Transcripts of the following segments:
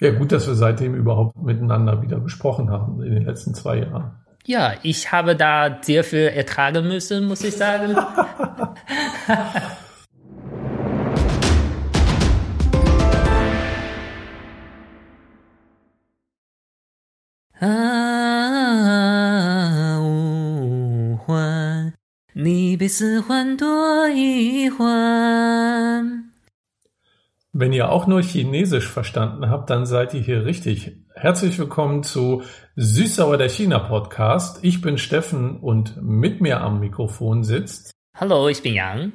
Ja, gut, dass wir seitdem überhaupt miteinander wieder gesprochen haben in den letzten zwei Jahren. Ja, ich habe da sehr viel ertragen müssen, muss ich sagen. Ah, 无欢，你比四欢多一欢。 Wenn ihr auch nur Chinesisch verstanden habt, dann seid ihr hier richtig. Herzlich willkommen zu Süßsauer der China Podcast. Ich bin Steffen und mit mir am Mikrofon sitzt. Hallo, ich bin Yang.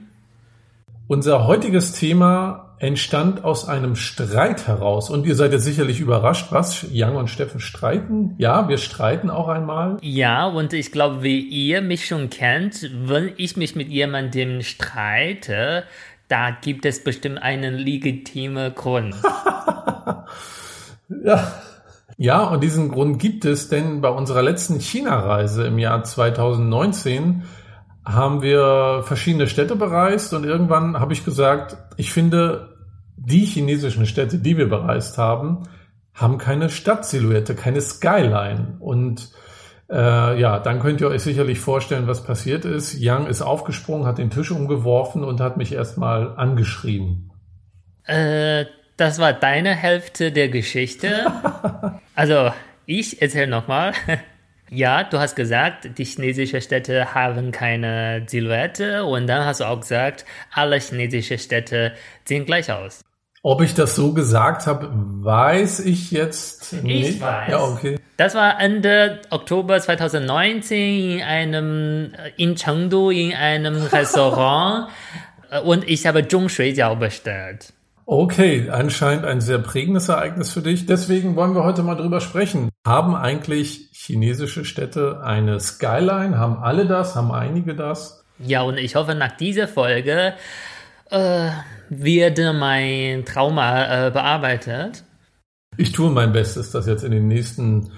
Unser heutiges Thema entstand aus einem Streit heraus und ihr seid jetzt sicherlich überrascht, was Yang und Steffen streiten. Ja, wir streiten auch einmal. Ja, und ich glaube, wie ihr mich schon kennt, wenn ich mich mit jemandem streite, da gibt es bestimmt einen legitimen Grund. ja. Ja, und diesen Grund gibt es, denn bei unserer letzten China-Reise im Jahr 2019 haben wir verschiedene Städte bereist und irgendwann habe ich gesagt, ich finde, die chinesischen Städte, die wir bereist haben, haben keine Stadtsilhouette, keine Skyline. Und äh, ja, dann könnt ihr euch sicherlich vorstellen, was passiert ist. Yang ist aufgesprungen, hat den Tisch umgeworfen und hat mich erstmal angeschrien. Äh, das war deine Hälfte der Geschichte. also, ich erzähle nochmal. Ja, du hast gesagt, die chinesischen Städte haben keine Silhouette und dann hast du auch gesagt, alle chinesischen Städte sehen gleich aus. Ob ich das so gesagt habe, weiß ich jetzt nicht. Ich weiß. Ja, okay. Das war Ende Oktober 2019 in einem in Chengdu in einem Restaurant und ich habe Zhongshuijiao bestellt. Okay, anscheinend ein sehr prägendes Ereignis für dich. Deswegen wollen wir heute mal drüber sprechen. Haben eigentlich chinesische Städte eine Skyline? Haben alle das? Haben einige das? Ja, und ich hoffe, nach dieser Folge äh, wird mein Trauma äh, bearbeitet? Ich tue mein Bestes, dass jetzt in den nächsten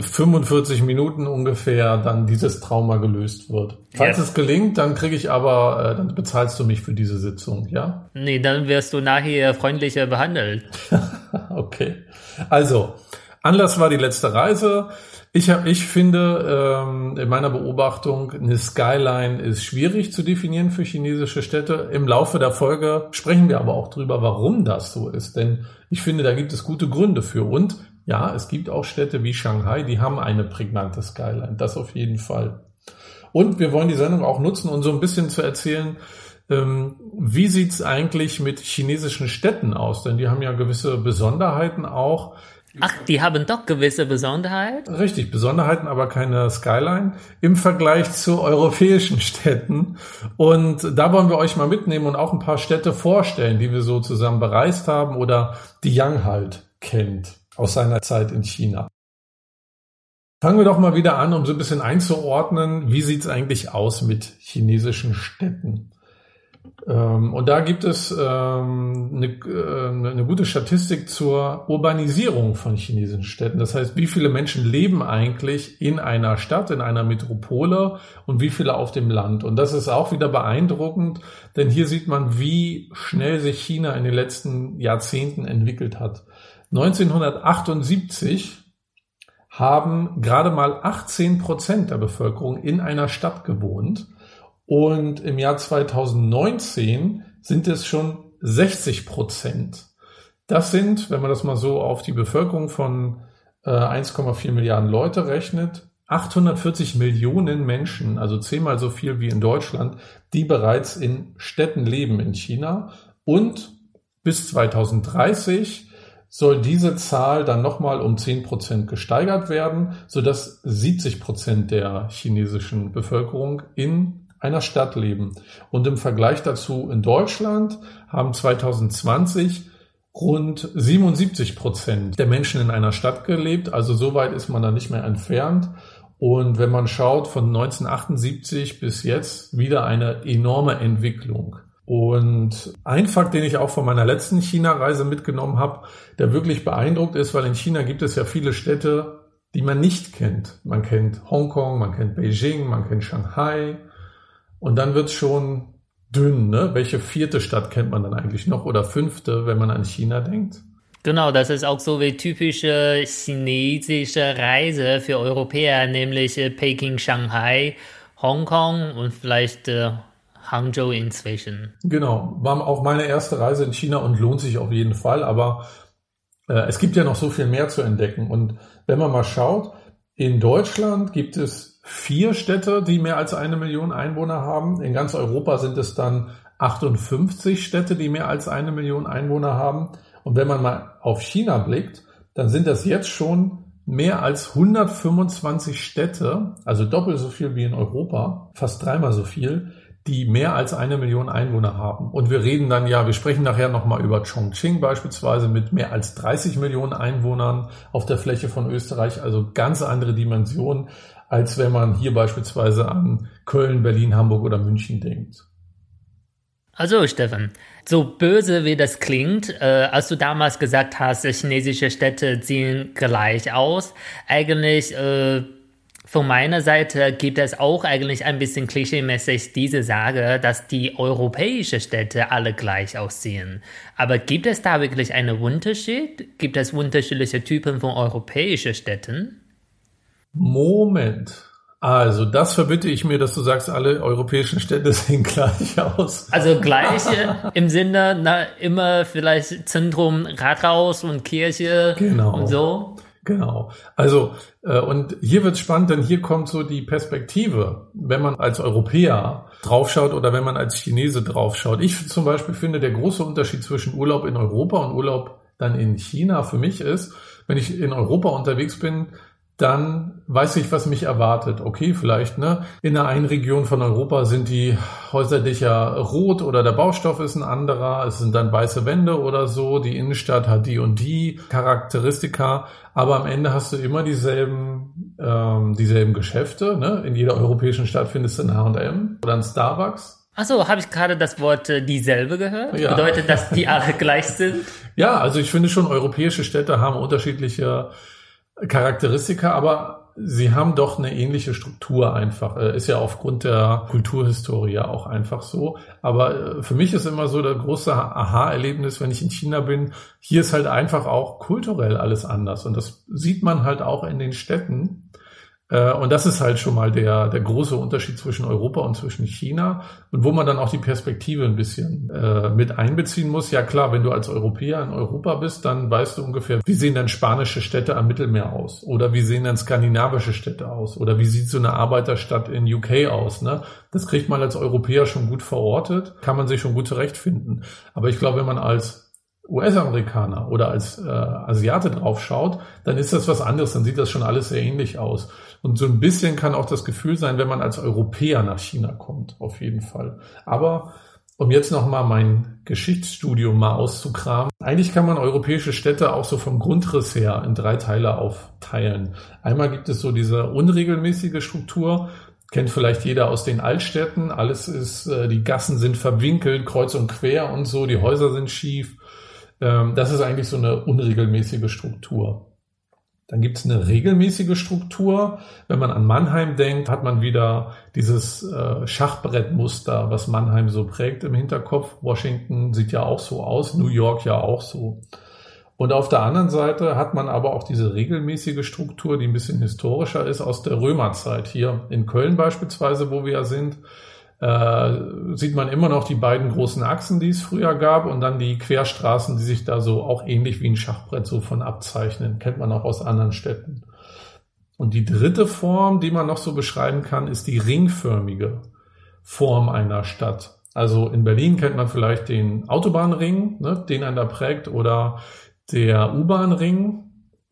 45 Minuten ungefähr dann dieses Trauma gelöst wird. Falls ja. es gelingt, dann kriege ich aber, äh, dann bezahlst du mich für diese Sitzung, ja? Nee, dann wirst du nachher freundlicher behandelt. okay. Also, Anlass war die letzte Reise. Ich, hab, ich finde ähm, in meiner Beobachtung, eine Skyline ist schwierig zu definieren für chinesische Städte. Im Laufe der Folge sprechen wir aber auch drüber, warum das so ist. Denn ich finde, da gibt es gute Gründe für. Und ja, es gibt auch Städte wie Shanghai, die haben eine prägnante Skyline. Das auf jeden Fall. Und wir wollen die Sendung auch nutzen, um so ein bisschen zu erzählen, ähm, wie sieht's eigentlich mit chinesischen Städten aus? Denn die haben ja gewisse Besonderheiten auch. Ach, die haben doch gewisse Besonderheiten? Richtig, Besonderheiten, aber keine Skyline im Vergleich zu europäischen Städten. Und da wollen wir euch mal mitnehmen und auch ein paar Städte vorstellen, die wir so zusammen bereist haben oder die Yang halt kennt aus seiner Zeit in China. Fangen wir doch mal wieder an, um so ein bisschen einzuordnen, wie sieht's eigentlich aus mit chinesischen Städten? Ähm, und da gibt es ähm, eine, äh, eine gute Statistik zur Urbanisierung von chinesischen Städten. Das heißt, wie viele Menschen leben eigentlich in einer Stadt, in einer Metropole und wie viele auf dem Land. Und das ist auch wieder beeindruckend, denn hier sieht man, wie schnell sich China in den letzten Jahrzehnten entwickelt hat. 1978 haben gerade mal 18 Prozent der Bevölkerung in einer Stadt gewohnt. Und im Jahr 2019 sind es schon 60 Prozent. Das sind, wenn man das mal so auf die Bevölkerung von äh, 1,4 Milliarden Leute rechnet, 840 Millionen Menschen, also zehnmal so viel wie in Deutschland, die bereits in Städten leben in China. Und bis 2030 soll diese Zahl dann nochmal um 10 Prozent gesteigert werden, sodass 70 Prozent der chinesischen Bevölkerung in einer Stadt leben. Und im Vergleich dazu in Deutschland haben 2020 rund 77 Prozent der Menschen in einer Stadt gelebt. Also so weit ist man da nicht mehr entfernt. Und wenn man schaut, von 1978 bis jetzt wieder eine enorme Entwicklung. Und ein Fakt, den ich auch von meiner letzten China-Reise mitgenommen habe, der wirklich beeindruckt ist, weil in China gibt es ja viele Städte, die man nicht kennt. Man kennt Hongkong, man kennt Beijing, man kennt Shanghai, und dann wird's schon dünn, ne? Welche vierte Stadt kennt man dann eigentlich noch oder fünfte, wenn man an China denkt? Genau, das ist auch so wie typische chinesische Reise für Europäer, nämlich äh, Peking, Shanghai, Hongkong und vielleicht äh, Hangzhou inzwischen. Genau, war auch meine erste Reise in China und lohnt sich auf jeden Fall, aber äh, es gibt ja noch so viel mehr zu entdecken. Und wenn man mal schaut, in Deutschland gibt es vier Städte, die mehr als eine Million Einwohner haben. In ganz Europa sind es dann 58 Städte, die mehr als eine Million Einwohner haben. Und wenn man mal auf China blickt, dann sind das jetzt schon mehr als 125 Städte, also doppelt so viel wie in Europa, fast dreimal so viel, die mehr als eine Million Einwohner haben. Und wir reden dann ja, wir sprechen nachher nochmal über Chongqing beispielsweise mit mehr als 30 Millionen Einwohnern auf der Fläche von Österreich, also ganz andere Dimensionen, als wenn man hier beispielsweise an Köln, Berlin, Hamburg oder München denkt. Also Stefan, so böse wie das klingt, äh, als du damals gesagt hast, chinesische Städte sehen gleich aus, eigentlich äh, von meiner Seite gibt es auch eigentlich ein bisschen klischeemäßig diese Sage, dass die europäischen Städte alle gleich aussehen. Aber gibt es da wirklich einen Unterschied? Gibt es unterschiedliche Typen von europäischen Städten? Moment. Also, das verbitte ich mir, dass du sagst, alle europäischen Städte sehen gleich aus. Also gleich im Sinne, na, immer vielleicht Zentrum, Rathaus und Kirche genau. und so. Genau. Also, äh, und hier wird spannend, denn hier kommt so die Perspektive, wenn man als Europäer draufschaut oder wenn man als Chinese draufschaut. Ich zum Beispiel finde, der große Unterschied zwischen Urlaub in Europa und Urlaub dann in China für mich ist, wenn ich in Europa unterwegs bin, dann weiß ich, was mich erwartet. Okay, vielleicht, ne? In der einen Region von Europa sind die Häuserdächer rot oder der Baustoff ist ein anderer. Es sind dann weiße Wände oder so. Die Innenstadt hat die und die Charakteristika. Aber am Ende hast du immer dieselben, ähm, dieselben Geschäfte, ne? In jeder europäischen Stadt findest du ein H&M oder ein Starbucks. Achso, habe ich gerade das Wort äh, dieselbe gehört? Ja. Bedeutet das, die alle gleich sind? Ja, also ich finde schon, europäische Städte haben unterschiedliche Charakteristika, aber sie haben doch eine ähnliche Struktur einfach. Äh, ist ja aufgrund der Kulturhistorie auch einfach so. Aber äh, für mich ist immer so der große Aha-Erlebnis, wenn ich in China bin. Hier ist halt einfach auch kulturell alles anders. Und das sieht man halt auch in den Städten. Äh, und das ist halt schon mal der, der große Unterschied zwischen Europa und zwischen China und wo man dann auch die Perspektive ein bisschen äh, mit einbeziehen muss. Ja klar, wenn du als Europäer in Europa bist, dann weißt du ungefähr, wie sehen dann spanische Städte am Mittelmeer aus oder wie sehen dann skandinavische Städte aus oder wie sieht so eine Arbeiterstadt in UK aus. Ne? Das kriegt man als Europäer schon gut verortet, kann man sich schon gut zurechtfinden. Aber ich glaube, wenn man als US-Amerikaner oder als äh, Asiate draufschaut, dann ist das was anderes, dann sieht das schon alles sehr ähnlich aus. Und so ein bisschen kann auch das Gefühl sein, wenn man als Europäer nach China kommt, auf jeden Fall. Aber um jetzt nochmal mein Geschichtsstudium mal auszukramen, eigentlich kann man europäische Städte auch so vom Grundriss her in drei Teile aufteilen. Einmal gibt es so diese unregelmäßige Struktur, kennt vielleicht jeder aus den Altstädten. Alles ist, äh, die Gassen sind verwinkelt, kreuz und quer und so, die Häuser sind schief. Ähm, das ist eigentlich so eine unregelmäßige Struktur. Dann gibt es eine regelmäßige Struktur. Wenn man an Mannheim denkt, hat man wieder dieses äh, Schachbrettmuster, was Mannheim so prägt im Hinterkopf. Washington sieht ja auch so aus, New York ja auch so. Und auf der anderen Seite hat man aber auch diese regelmäßige Struktur, die ein bisschen historischer ist aus der Römerzeit. Hier in Köln beispielsweise, wo wir ja sind, äh, sieht man immer noch die beiden großen Achsen, die es früher gab und dann die Querstraßen, die sich da so auch ähnlich wie ein Schachbrett so von abzeichnen. Kennt man auch aus anderen Städten. Und die dritte Form, die man noch so beschreiben kann, ist die ringförmige Form einer Stadt. Also in Berlin kennt man vielleicht den Autobahnring, ne, den einen da prägt, oder der U-Bahn-Ring,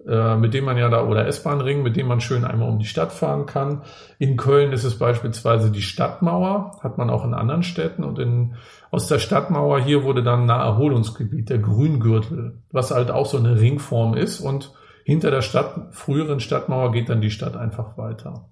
mit dem man ja da, oder S-Bahn-Ring, mit dem man schön einmal um die Stadt fahren kann. In Köln ist es beispielsweise die Stadtmauer, hat man auch in anderen Städten und in, aus der Stadtmauer hier wurde dann ein Naherholungsgebiet, der Grüngürtel, was halt auch so eine Ringform ist und hinter der Stadt, früheren Stadtmauer geht dann die Stadt einfach weiter.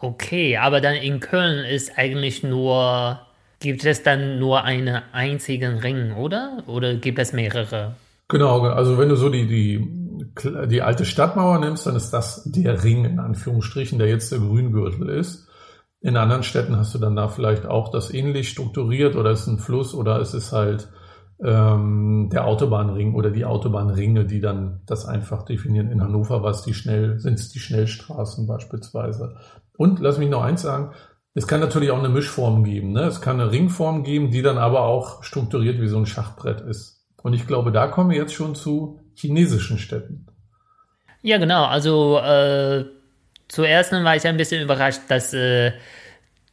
Okay, aber dann in Köln ist eigentlich nur, gibt es dann nur einen einzigen Ring, oder? Oder gibt es mehrere? Genau, also wenn du so die, die die alte Stadtmauer nimmst, dann ist das der Ring in Anführungsstrichen, der jetzt der Grüngürtel ist. In anderen Städten hast du dann da vielleicht auch das ähnlich strukturiert oder ist ein Fluss oder es ist halt ähm, der Autobahnring oder die Autobahnringe, die dann das einfach definieren. In Hannover war die schnell, sind es die Schnellstraßen beispielsweise. Und lass mich noch eins sagen, es kann natürlich auch eine Mischform geben. Ne? Es kann eine Ringform geben, die dann aber auch strukturiert wie so ein Schachbrett ist. Und ich glaube, da kommen wir jetzt schon zu chinesischen Städten. Ja, genau. Also äh, zuerst war ich ein bisschen überrascht, dass äh,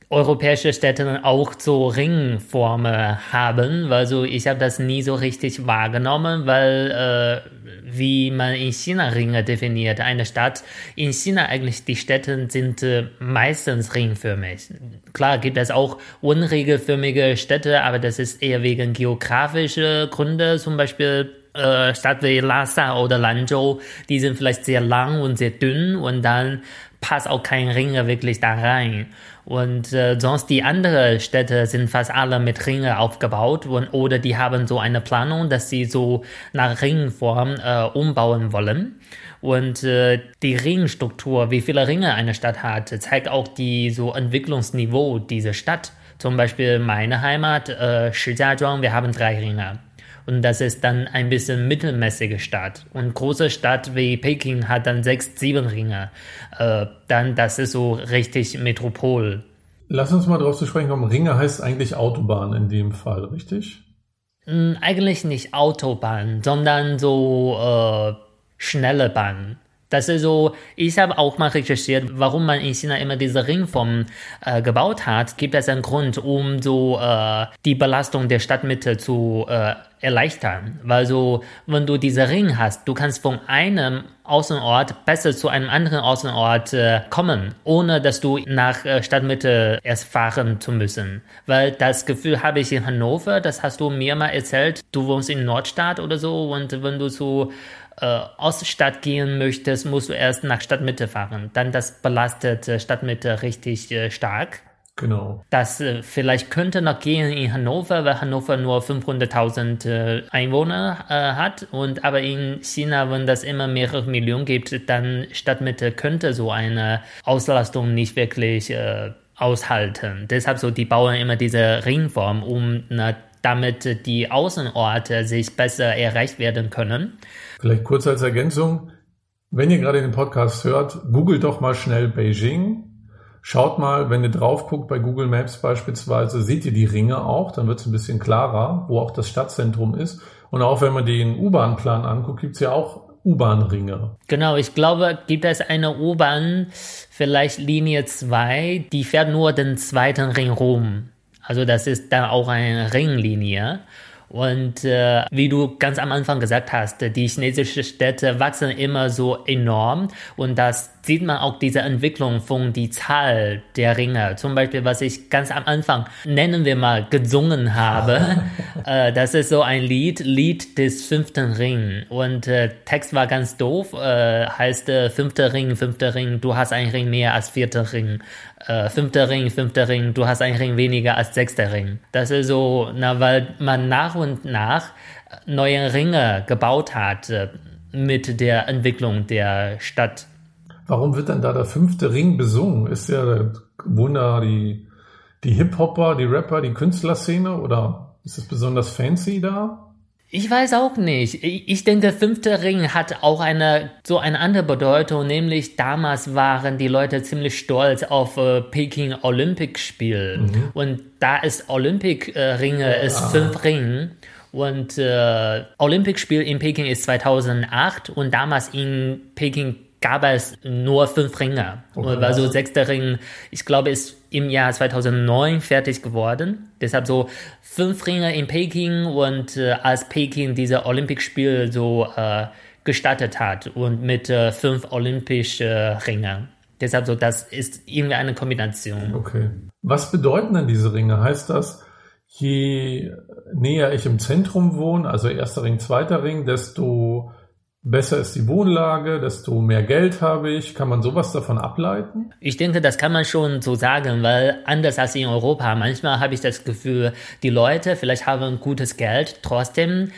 europäische Städte auch so Ringformen haben, weil so ich habe das nie so richtig wahrgenommen, weil äh, wie man in China Ringe definiert, eine Stadt in China eigentlich die Städte sind äh, meistens ringförmig. Klar gibt es auch unregelförmige Städte, aber das ist eher wegen geografischer Gründe, zum Beispiel äh, Stadt wie Lhasa oder Lanzhou, die sind vielleicht sehr lang und sehr dünn und dann passt auch kein Ringe wirklich da rein. Und äh, sonst die anderen Städte sind fast alle mit Ringe aufgebaut und, oder die haben so eine Planung, dass sie so nach Ringform äh, umbauen wollen. Und äh, die Ringstruktur, wie viele Ringe eine Stadt hat, zeigt auch die so Entwicklungsniveau dieser Stadt. Zum Beispiel meine Heimat, äh, Shijiazhuang, wir haben drei Ringe. Und das ist dann ein bisschen mittelmäßige Stadt. Und große Stadt wie Peking hat dann sechs, sieben Ringe. Äh, dann, das ist so richtig Metropol. Lass uns mal darauf zu sprechen kommen. Ringe heißt eigentlich Autobahn in dem Fall, richtig? Hm, eigentlich nicht Autobahn, sondern so äh, schnelle Bahn. Das ist so, ich habe auch mal recherchiert, warum man in China immer diese Ringform äh, gebaut hat. Gibt es einen Grund, um so äh, die Belastung der Stadtmitte zu äh, erleichtern. Weil so, wenn du diese Ring hast, du kannst von einem Außenort besser zu einem anderen Außenort äh, kommen, ohne dass du nach äh, Stadtmitte erst fahren zu müssen. Weil das Gefühl habe ich in Hannover, das hast du mir mal erzählt, du wohnst in Nordstadt oder so und wenn du zu äh, Oststadt gehen möchtest, musst du erst nach Stadtmitte fahren. Dann das belastet äh, Stadtmitte richtig äh, stark. Genau. Das äh, vielleicht könnte noch gehen in Hannover, weil Hannover nur 500.000 äh, Einwohner äh, hat. Und aber in China, wenn das immer mehrere Millionen gibt, dann Stadtmitte könnte so eine Auslastung nicht wirklich äh, aushalten. Deshalb so die bauen immer diese Ringform, um na, damit die Außenorte sich besser erreicht werden können. Vielleicht kurz als Ergänzung. Wenn ihr gerade den Podcast hört, googelt doch mal schnell Beijing Schaut mal, wenn ihr drauf guckt bei Google Maps beispielsweise, seht ihr die Ringe auch, dann wird es ein bisschen klarer, wo auch das Stadtzentrum ist. Und auch wenn man den U-Bahn-Plan anguckt, gibt es ja auch U-Bahn-Ringe. Genau, ich glaube, gibt es eine U-Bahn, vielleicht Linie 2, die fährt nur den zweiten Ring rum. Also das ist da auch eine Ringlinie. Und äh, wie du ganz am Anfang gesagt hast, die chinesischen Städte wachsen immer so enorm und das sieht man auch diese Entwicklung von die Zahl der Ringe. Zum Beispiel, was ich ganz am Anfang nennen wir mal gesungen habe. äh, das ist so ein Lied, Lied des fünften Ring. Und äh, Text war ganz doof, äh, heißt äh, fünfter Ring, fünfter Ring, du hast einen Ring mehr als vierter Ring. Äh, fünfter Ring, fünfter Ring, du hast einen Ring weniger als sechster Ring. Das ist so, na, weil man nach und nach neue Ringe gebaut hat äh, mit der Entwicklung der Stadt. Warum wird dann da der fünfte Ring besungen? Ist ja Wunder die, die Hip-Hopper, die Rapper, die Künstlerszene oder ist es besonders fancy da? Ich weiß auch nicht. Ich denke, fünfte Ring hat auch eine so eine andere Bedeutung, nämlich damals waren die Leute ziemlich stolz auf äh, Peking Olympic Spiel mhm. und da ist Olympic äh, Ringe ist ah. fünf Ringe und äh, Olympic Spiel in Peking ist 2008 und damals in Peking gab es nur fünf Ringe. Okay. Also sechster Ring, ich glaube, ist im Jahr 2009 fertig geworden. Deshalb so fünf Ringe in Peking und äh, als Peking diese Olympischspiele so äh, gestartet hat und mit äh, fünf olympischen Ringen. Deshalb so, das ist irgendwie eine Kombination. Okay. Was bedeuten denn diese Ringe? Heißt das, je näher ich im Zentrum wohne, also erster Ring, zweiter Ring, desto besser ist die Wohnlage, desto mehr Geld habe ich. Kann man sowas davon ableiten? Ich denke, das kann man schon so sagen, weil anders als in Europa, manchmal habe ich das Gefühl, die Leute vielleicht haben gutes Geld, trotzdem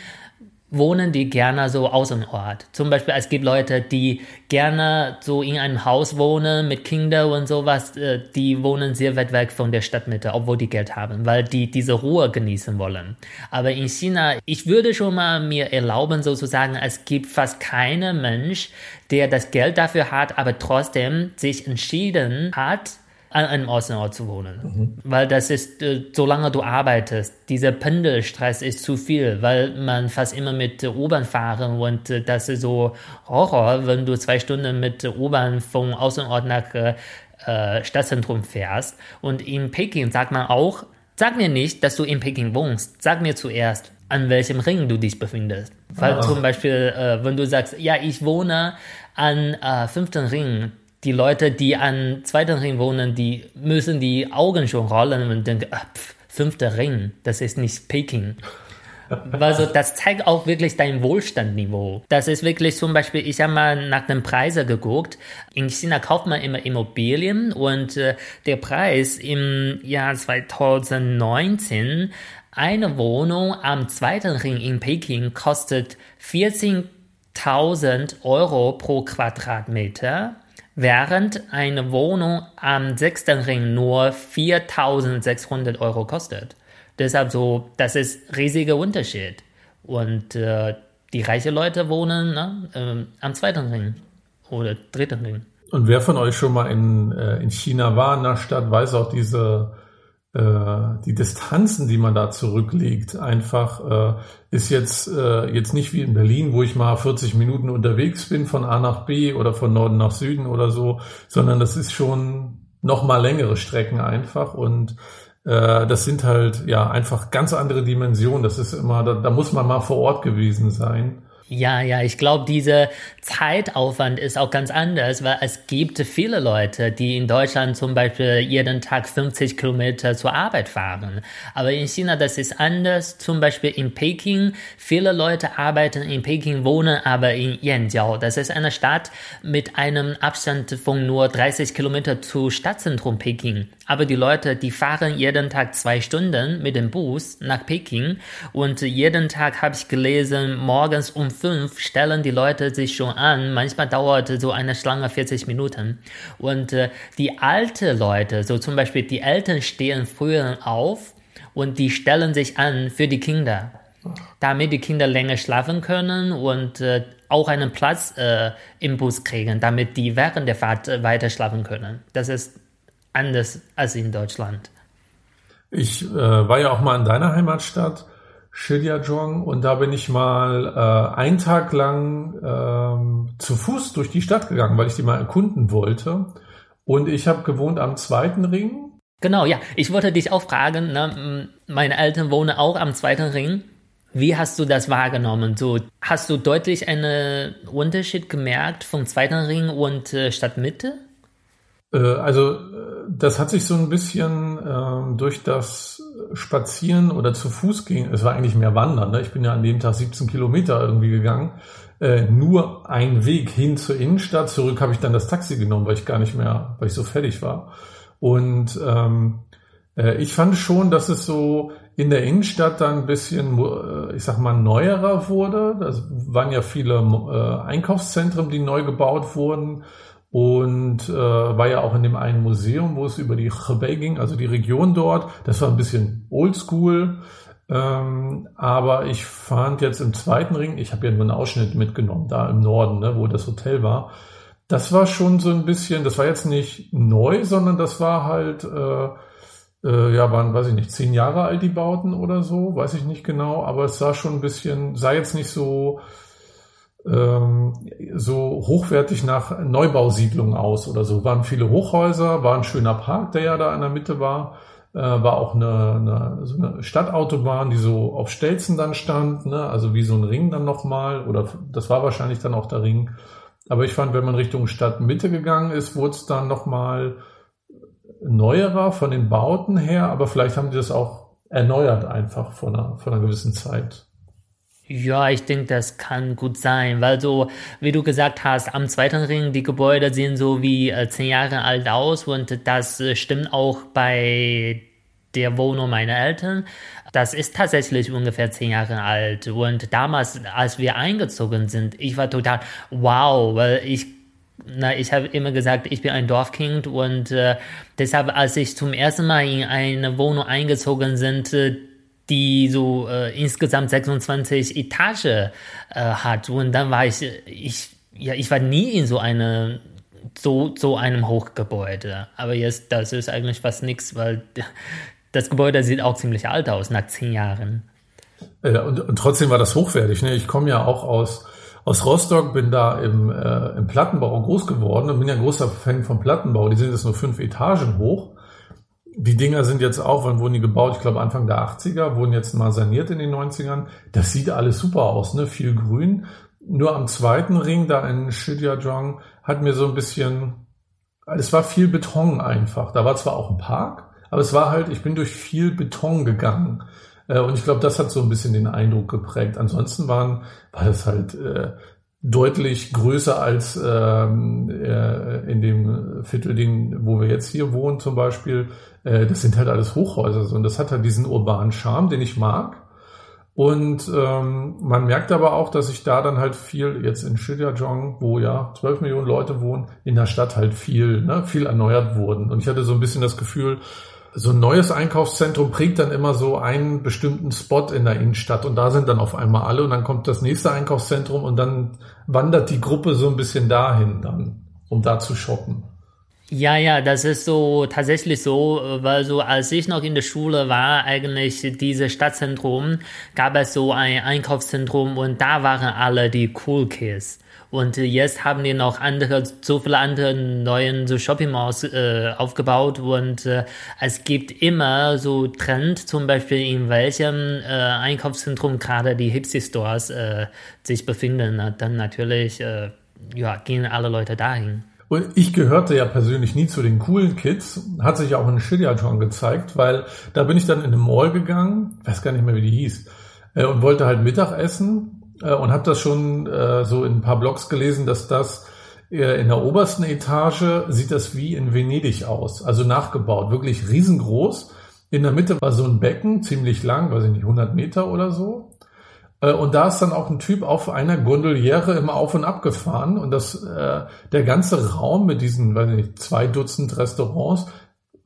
wohnen die gerne so Außenort. Zum Beispiel, es gibt Leute, die gerne so in einem Haus wohnen mit Kindern und sowas, äh, die wohnen sehr weit weg von der Stadtmitte, obwohl die Geld haben, weil die diese Ruhe genießen wollen. Aber in China, ich würde schon mal mir erlauben, sozusagen, es gibt fast keinen Mensch, der das Geld dafür hat, aber trotzdem sich entschieden hat, an einem Außenort zu wohnen. Mhm. Weil das ist, äh, solange du arbeitest, dieser Pendelstress ist zu viel, weil man fast immer mit U-Bahn fahren und äh, das ist so Horror, wenn du zwei Stunden mit U-Bahn vom Außenort nach äh, äh, Stadtzentrum fährst. Und in Peking sagt man auch, sag mir nicht, dass du in Peking wohnst, sag mir zuerst, an welchem Ring du dich befindest. Weil ah. zum Beispiel, äh, wenn du sagst, ja, ich wohne an äh, fünften Ring, die Leute, die an zweiten Ring wohnen, die müssen die Augen schon rollen und denken, ah, pf, fünfter Ring, das ist nicht Peking. Also das zeigt auch wirklich dein Wohlstandniveau. Das ist wirklich zum Beispiel, ich habe mal nach den Preisen geguckt. In China kauft man immer Immobilien und äh, der Preis im Jahr 2019, eine Wohnung am zweiten Ring in Peking kostet 14.000 Euro pro Quadratmeter während eine Wohnung am sechsten Ring nur 4.600 Euro kostet. Deshalb so, das ist riesiger Unterschied. Und äh, die reichen Leute wohnen ne, äh, am zweiten Ring oder dritten Ring. Und wer von euch schon mal in, äh, in China war, in der Stadt, weiß auch diese die Distanzen, die man da zurücklegt, einfach äh, ist jetzt äh, jetzt nicht wie in Berlin, wo ich mal 40 Minuten unterwegs bin von A nach B oder von Norden nach Süden oder so, sondern das ist schon noch mal längere Strecken einfach und äh, das sind halt ja einfach ganz andere Dimensionen. Das ist immer, da, da muss man mal vor Ort gewesen sein. Ja, ja, ich glaube, dieser Zeitaufwand ist auch ganz anders, weil es gibt viele Leute, die in Deutschland zum Beispiel jeden Tag 50 Kilometer zur Arbeit fahren. Aber in China, das ist anders. Zum Beispiel in Peking, viele Leute arbeiten in Peking, wohnen aber in Yanjiao. Das ist eine Stadt mit einem Abstand von nur 30 Kilometer zu Stadtzentrum Peking. Aber die Leute, die fahren jeden Tag zwei Stunden mit dem Bus nach Peking und jeden Tag habe ich gelesen, morgens um fünf stellen die Leute sich schon an. Manchmal dauert so eine Schlange 40 Minuten. Und äh, die alte Leute, so zum Beispiel die Eltern stehen früher auf und die stellen sich an für die Kinder, damit die Kinder länger schlafen können und äh, auch einen Platz äh, im Bus kriegen, damit die während der Fahrt äh, weiter schlafen können. Das ist anders als in Deutschland. Ich äh, war ja auch mal in deiner Heimatstadt, Shijiazhuang, und da bin ich mal äh, einen Tag lang äh, zu Fuß durch die Stadt gegangen, weil ich die mal erkunden wollte. Und ich habe gewohnt am zweiten Ring. Genau, ja. Ich wollte dich auch fragen, ne? meine Eltern wohnen auch am zweiten Ring. Wie hast du das wahrgenommen? So, hast du deutlich einen Unterschied gemerkt vom zweiten Ring und äh, Stadtmitte? Äh, also äh, das hat sich so ein bisschen ähm, durch das Spazieren oder zu Fuß gehen, es war eigentlich mehr Wandern, ne? ich bin ja an dem Tag 17 Kilometer irgendwie gegangen, äh, nur ein Weg hin zur Innenstadt, zurück habe ich dann das Taxi genommen, weil ich gar nicht mehr, weil ich so fertig war. Und ähm, äh, ich fand schon, dass es so in der Innenstadt dann ein bisschen, äh, ich sag mal, neuerer wurde. Das waren ja viele Einkaufszentren, die neu gebaut wurden und äh, war ja auch in dem einen Museum, wo es über die Hebei ging, also die Region dort. Das war ein bisschen oldschool, ähm, aber ich fand jetzt im zweiten Ring, ich habe ja nur einen Ausschnitt mitgenommen, da im Norden, ne, wo das Hotel war. Das war schon so ein bisschen, das war jetzt nicht neu, sondern das war halt, äh, äh, ja, waren, weiß ich nicht, zehn Jahre alt die Bauten oder so, weiß ich nicht genau, aber es sah schon ein bisschen, sah jetzt nicht so so hochwertig nach Neubausiedlungen aus oder so. Waren viele Hochhäuser, war ein schöner Park, der ja da in der Mitte war. Äh, war auch eine, eine, so eine Stadtautobahn, die so auf Stelzen dann stand, ne? also wie so ein Ring dann nochmal. Oder das war wahrscheinlich dann auch der Ring. Aber ich fand, wenn man Richtung Stadtmitte gegangen ist, wurde es dann nochmal neuerer von den Bauten her, aber vielleicht haben die das auch erneuert einfach von einer, von einer gewissen Zeit. Ja, ich denke, das kann gut sein, weil so, wie du gesagt hast, am zweiten Ring, die Gebäude sehen so wie äh, zehn Jahre alt aus und das äh, stimmt auch bei der Wohnung meiner Eltern. Das ist tatsächlich ungefähr zehn Jahre alt. Und damals, als wir eingezogen sind, ich war total wow, weil ich na, ich habe immer gesagt, ich bin ein Dorfkind und äh, deshalb, als ich zum ersten Mal in eine Wohnung eingezogen sind, äh, die so äh, insgesamt 26 Etage äh, hat und dann war ich, ich, ja, ich war nie in so eine so, so einem Hochgebäude. Aber jetzt, das ist eigentlich fast nichts, weil das Gebäude sieht auch ziemlich alt aus nach zehn Jahren. Ja, und, und trotzdem war das hochwertig. Ne? Ich komme ja auch aus, aus Rostock, bin da im, äh, im Plattenbau groß geworden und bin ja ein großer Fan vom Plattenbau. Die sind jetzt nur fünf Etagen hoch. Die Dinger sind jetzt auch, wann wurden die gebaut? Ich glaube Anfang der 80er, wurden jetzt mal saniert in den 90ern. Das sieht alles super aus, ne? Viel grün. Nur am zweiten Ring, da in Shijiazhuang, hat mir so ein bisschen, es war viel Beton einfach. Da war zwar auch ein Park, aber es war halt, ich bin durch viel Beton gegangen. Äh, und ich glaube, das hat so ein bisschen den Eindruck geprägt. Ansonsten waren, war es halt äh, deutlich größer als ähm, äh, in dem Viertel, den, wo wir jetzt hier wohnen zum Beispiel. Äh, das sind halt alles Hochhäuser. Und das hat halt diesen urbanen Charme, den ich mag. Und ähm, man merkt aber auch, dass ich da dann halt viel, jetzt in Shijiazhuang, wo ja 12 Millionen Leute wohnen, in der Stadt halt viel, ne, viel erneuert wurden. Und ich hatte so ein bisschen das Gefühl, so ein neues Einkaufszentrum prägt dann immer so einen bestimmten Spot in der Innenstadt und da sind dann auf einmal alle und dann kommt das nächste Einkaufszentrum und dann wandert die Gruppe so ein bisschen dahin dann, um da zu shoppen. Ja, ja, das ist so tatsächlich so, weil so als ich noch in der Schule war, eigentlich diese Stadtzentrum, gab es so ein Einkaufszentrum und da waren alle die Cool Kids. Und jetzt haben die noch andere, so viele andere neuen so Shopping Malls äh, aufgebaut und äh, es gibt immer so Trend, zum Beispiel in welchem äh, Einkaufszentrum gerade die Hipsy Stores äh, sich befinden. Dann natürlich äh, ja, gehen alle Leute dahin. Und ich gehörte ja persönlich nie zu den coolen Kids, hat sich auch in Shijiazhuang gezeigt, weil da bin ich dann in eine Mall gegangen, weiß gar nicht mehr, wie die hieß, äh, und wollte halt Mittag essen äh, und habe das schon äh, so in ein paar Blogs gelesen, dass das in der obersten Etage sieht das wie in Venedig aus, also nachgebaut, wirklich riesengroß. In der Mitte war so ein Becken, ziemlich lang, weiß ich nicht, 100 Meter oder so. Äh, und da ist dann auch ein Typ auf einer Gondoliere immer auf und ab gefahren und das, äh, der ganze Raum mit diesen, weiß ich nicht, zwei Dutzend Restaurants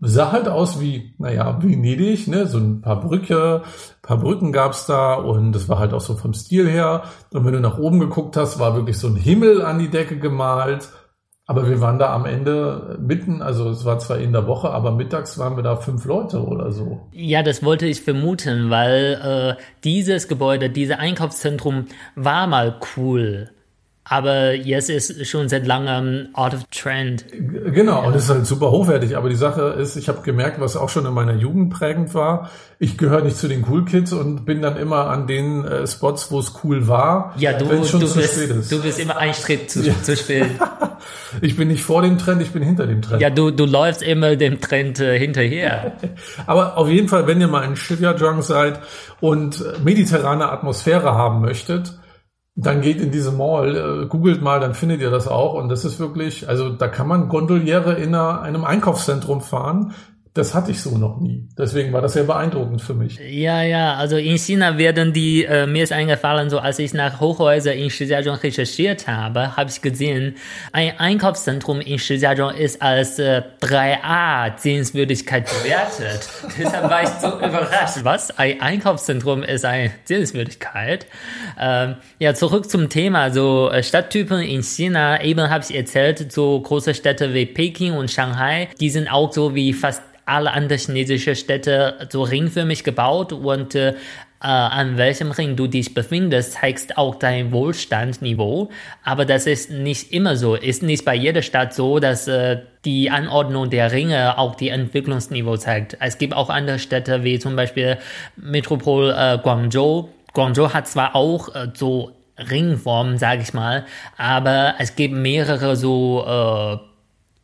sah halt aus wie, naja, Venedig, ne, so ein paar Brücke, paar Brücken gab's da und das war halt auch so vom Stil her. Und wenn du nach oben geguckt hast, war wirklich so ein Himmel an die Decke gemalt. Aber wir waren da am Ende mitten, also es war zwar in der Woche, aber mittags waren wir da fünf Leute oder so. Ja, das wollte ich vermuten, weil äh, dieses Gebäude, dieses Einkaufszentrum war mal cool. Aber jetzt ist schon seit langem out of trend. Genau, und ist halt super hochwertig. Aber die Sache ist, ich habe gemerkt, was auch schon in meiner Jugend prägend war. Ich gehöre nicht zu den Cool Kids und bin dann immer an den äh, Spots, wo es cool war, ja, du, wenn es schon du zu bist, spät ist. Du bist immer ein Schritt zu, ja. zu spät. ich bin nicht vor dem Trend, ich bin hinter dem Trend. Ja, du, du läufst immer dem Trend äh, hinterher. Aber auf jeden Fall, wenn ihr mal in Shibuya-Drunk seid und äh, mediterrane Atmosphäre haben möchtet, dann geht in diese Mall, äh, googelt mal, dann findet ihr das auch. Und das ist wirklich, also da kann man Gondoliere in einer, einem Einkaufszentrum fahren, das hatte ich so noch nie. Deswegen war das sehr beeindruckend für mich. Ja, ja, also in China werden die, äh, mir ist eingefallen, so als ich nach Hochhäuser in Shijiazhuang recherchiert habe, habe ich gesehen, ein Einkaufszentrum in Shijiazhuang ist als äh, 3A Sehenswürdigkeit bewertet. Deshalb war ich so überrascht. Was? Ein Einkaufszentrum ist eine Sehenswürdigkeit? Ähm, ja, zurück zum Thema, so äh, Stadttypen in China, eben habe ich erzählt, so große Städte wie Peking und Shanghai, die sind auch so wie fast alle anderen chinesischen Städte so ringförmig gebaut und äh, an welchem Ring du dich befindest, zeigst auch dein Wohlstandsniveau. Aber das ist nicht immer so. Ist nicht bei jeder Stadt so, dass äh, die Anordnung der Ringe auch die Entwicklungsniveau zeigt. Es gibt auch andere Städte wie zum Beispiel Metropol äh, Guangzhou. Guangzhou hat zwar auch äh, so Ringformen, sage ich mal, aber es gibt mehrere so äh,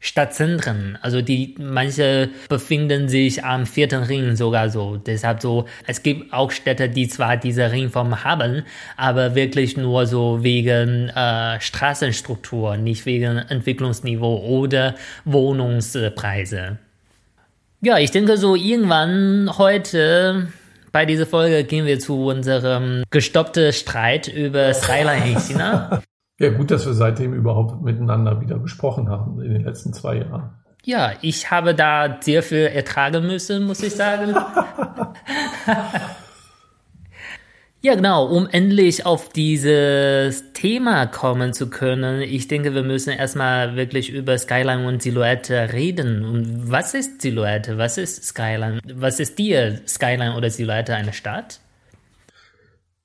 Stadtzentren. Also die manche befinden sich am vierten Ring sogar so. Deshalb so, es gibt auch Städte, die zwar diese Ringform haben, aber wirklich nur so wegen äh, Straßenstruktur, nicht wegen Entwicklungsniveau oder Wohnungspreise. Ja, ich denke so irgendwann heute bei dieser Folge gehen wir zu unserem gestoppten Streit über Skyline in China. Ja, gut, dass wir seitdem überhaupt miteinander wieder gesprochen haben in den letzten zwei Jahren. Ja, ich habe da sehr viel ertragen müssen, muss ich sagen. Ja, genau, um endlich auf dieses Thema kommen zu können. Ich denke, wir müssen erstmal wirklich über Skyline und Silhouette reden. Und was ist Silhouette? Was ist Skyline? Was ist dir Skyline oder Silhouette eine Stadt?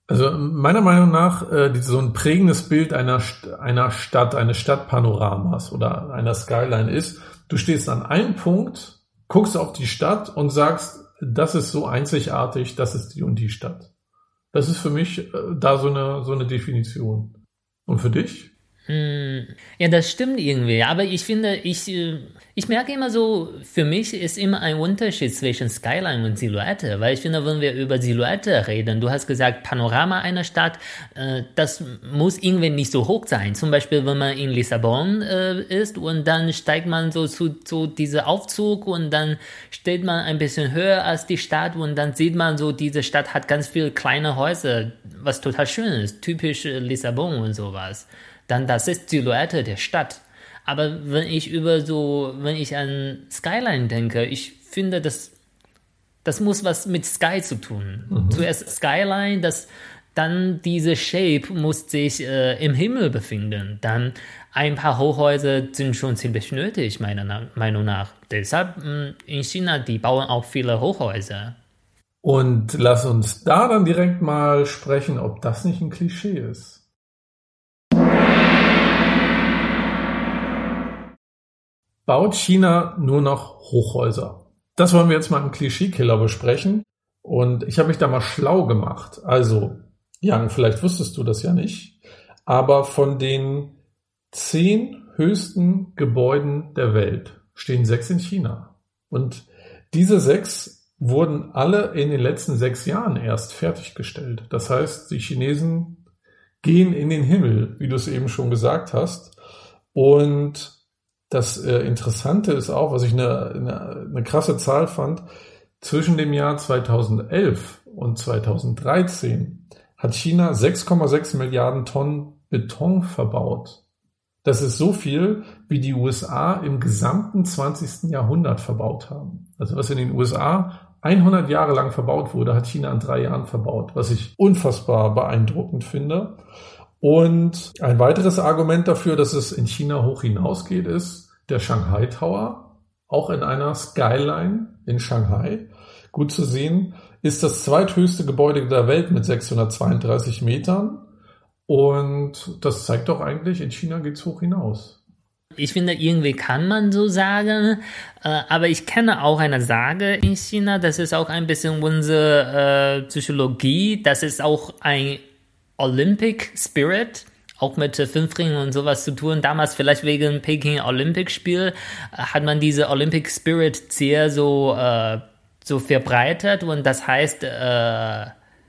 Also meiner Meinung nach äh, so ein prägendes Bild einer, einer Stadt, eines Stadtpanoramas oder einer Skyline ist, du stehst an einem Punkt, guckst auf die Stadt und sagst, das ist so einzigartig, das ist die und die Stadt. Das ist für mich äh, da so eine, so eine Definition. Und für dich? Hm, ja, das stimmt irgendwie. Aber ich finde, ich, äh, ich merke immer so, für mich ist immer ein Unterschied zwischen Skyline und Silhouette. Weil ich finde, wenn wir über Silhouette reden, du hast gesagt, Panorama einer Stadt, äh, das muss irgendwie nicht so hoch sein. Zum Beispiel, wenn man in Lissabon äh, ist und dann steigt man so zu, zu diesem Aufzug und dann steht man ein bisschen höher als die Stadt und dann sieht man so, diese Stadt hat ganz viele kleine Häuser, was total schön ist. Typisch Lissabon und sowas dann das ist Silhouette der Stadt. Aber wenn ich über so, wenn ich an Skyline denke, ich finde, das, das muss was mit Sky zu tun. Mhm. Zuerst Skyline, das, dann diese Shape muss sich äh, im Himmel befinden. Dann ein paar Hochhäuser sind schon ziemlich nötig, meiner Meinung nach. Deshalb hm, in China, die bauen auch viele Hochhäuser. Und lass uns da dann direkt mal sprechen, ob das nicht ein Klischee ist. Baut China nur noch Hochhäuser. Das wollen wir jetzt mal im Klischeekiller besprechen. Und ich habe mich da mal schlau gemacht. Also, Jan, vielleicht wusstest du das ja nicht, aber von den zehn höchsten Gebäuden der Welt stehen sechs in China. Und diese sechs wurden alle in den letzten sechs Jahren erst fertiggestellt. Das heißt, die Chinesen gehen in den Himmel, wie du es eben schon gesagt hast. Und das äh, Interessante ist auch, was ich eine, eine, eine krasse Zahl fand, zwischen dem Jahr 2011 und 2013 hat China 6,6 Milliarden Tonnen Beton verbaut. Das ist so viel, wie die USA im gesamten 20. Jahrhundert verbaut haben. Also was in den USA 100 Jahre lang verbaut wurde, hat China in drei Jahren verbaut, was ich unfassbar beeindruckend finde. Und ein weiteres Argument dafür, dass es in China hoch hinausgeht, ist, der Shanghai Tower, auch in einer Skyline in Shanghai. Gut zu sehen, ist das zweithöchste Gebäude der Welt mit 632 Metern. Und das zeigt doch eigentlich, in China geht's hoch hinaus. Ich finde, irgendwie kann man so sagen, äh, aber ich kenne auch eine Sage in China, das ist auch ein bisschen unsere äh, Psychologie, das ist auch ein Olympic Spirit auch mit Fünfringen und sowas zu tun. Damals vielleicht wegen Peking Olympic Spiel äh, hat man diese Olympic Spirit sehr so, äh, so verbreitet und das heißt äh,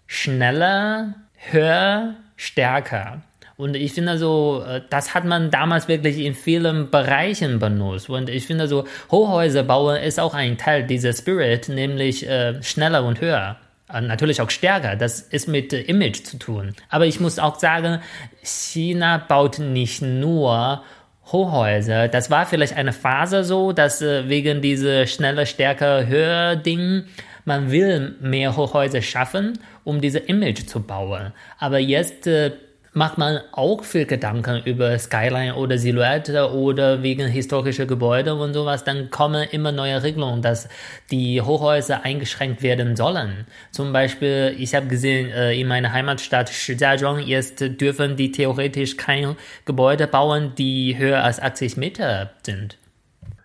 schneller, höher, stärker. Und ich finde so, äh, das hat man damals wirklich in vielen Bereichen benutzt. Und ich finde so, Hochhäuser bauen ist auch ein Teil dieser Spirit, nämlich äh, schneller und höher. Äh, natürlich auch stärker. Das ist mit Image zu tun. Aber ich muss auch sagen, China baut nicht nur Hochhäuser. Das war vielleicht eine Phase so, dass äh, wegen dieser schneller, stärker, höher Ding, man will mehr Hochhäuser schaffen, um diese Image zu bauen. Aber jetzt äh, macht man auch viel Gedanken über Skyline oder Silhouette oder wegen historischer Gebäude und sowas, dann kommen immer neue Regelungen, dass die Hochhäuser eingeschränkt werden sollen. Zum Beispiel, ich habe gesehen, äh, in meiner Heimatstadt Shijiazhuang jetzt dürfen die theoretisch kein Gebäude bauen, die höher als 80 Meter sind.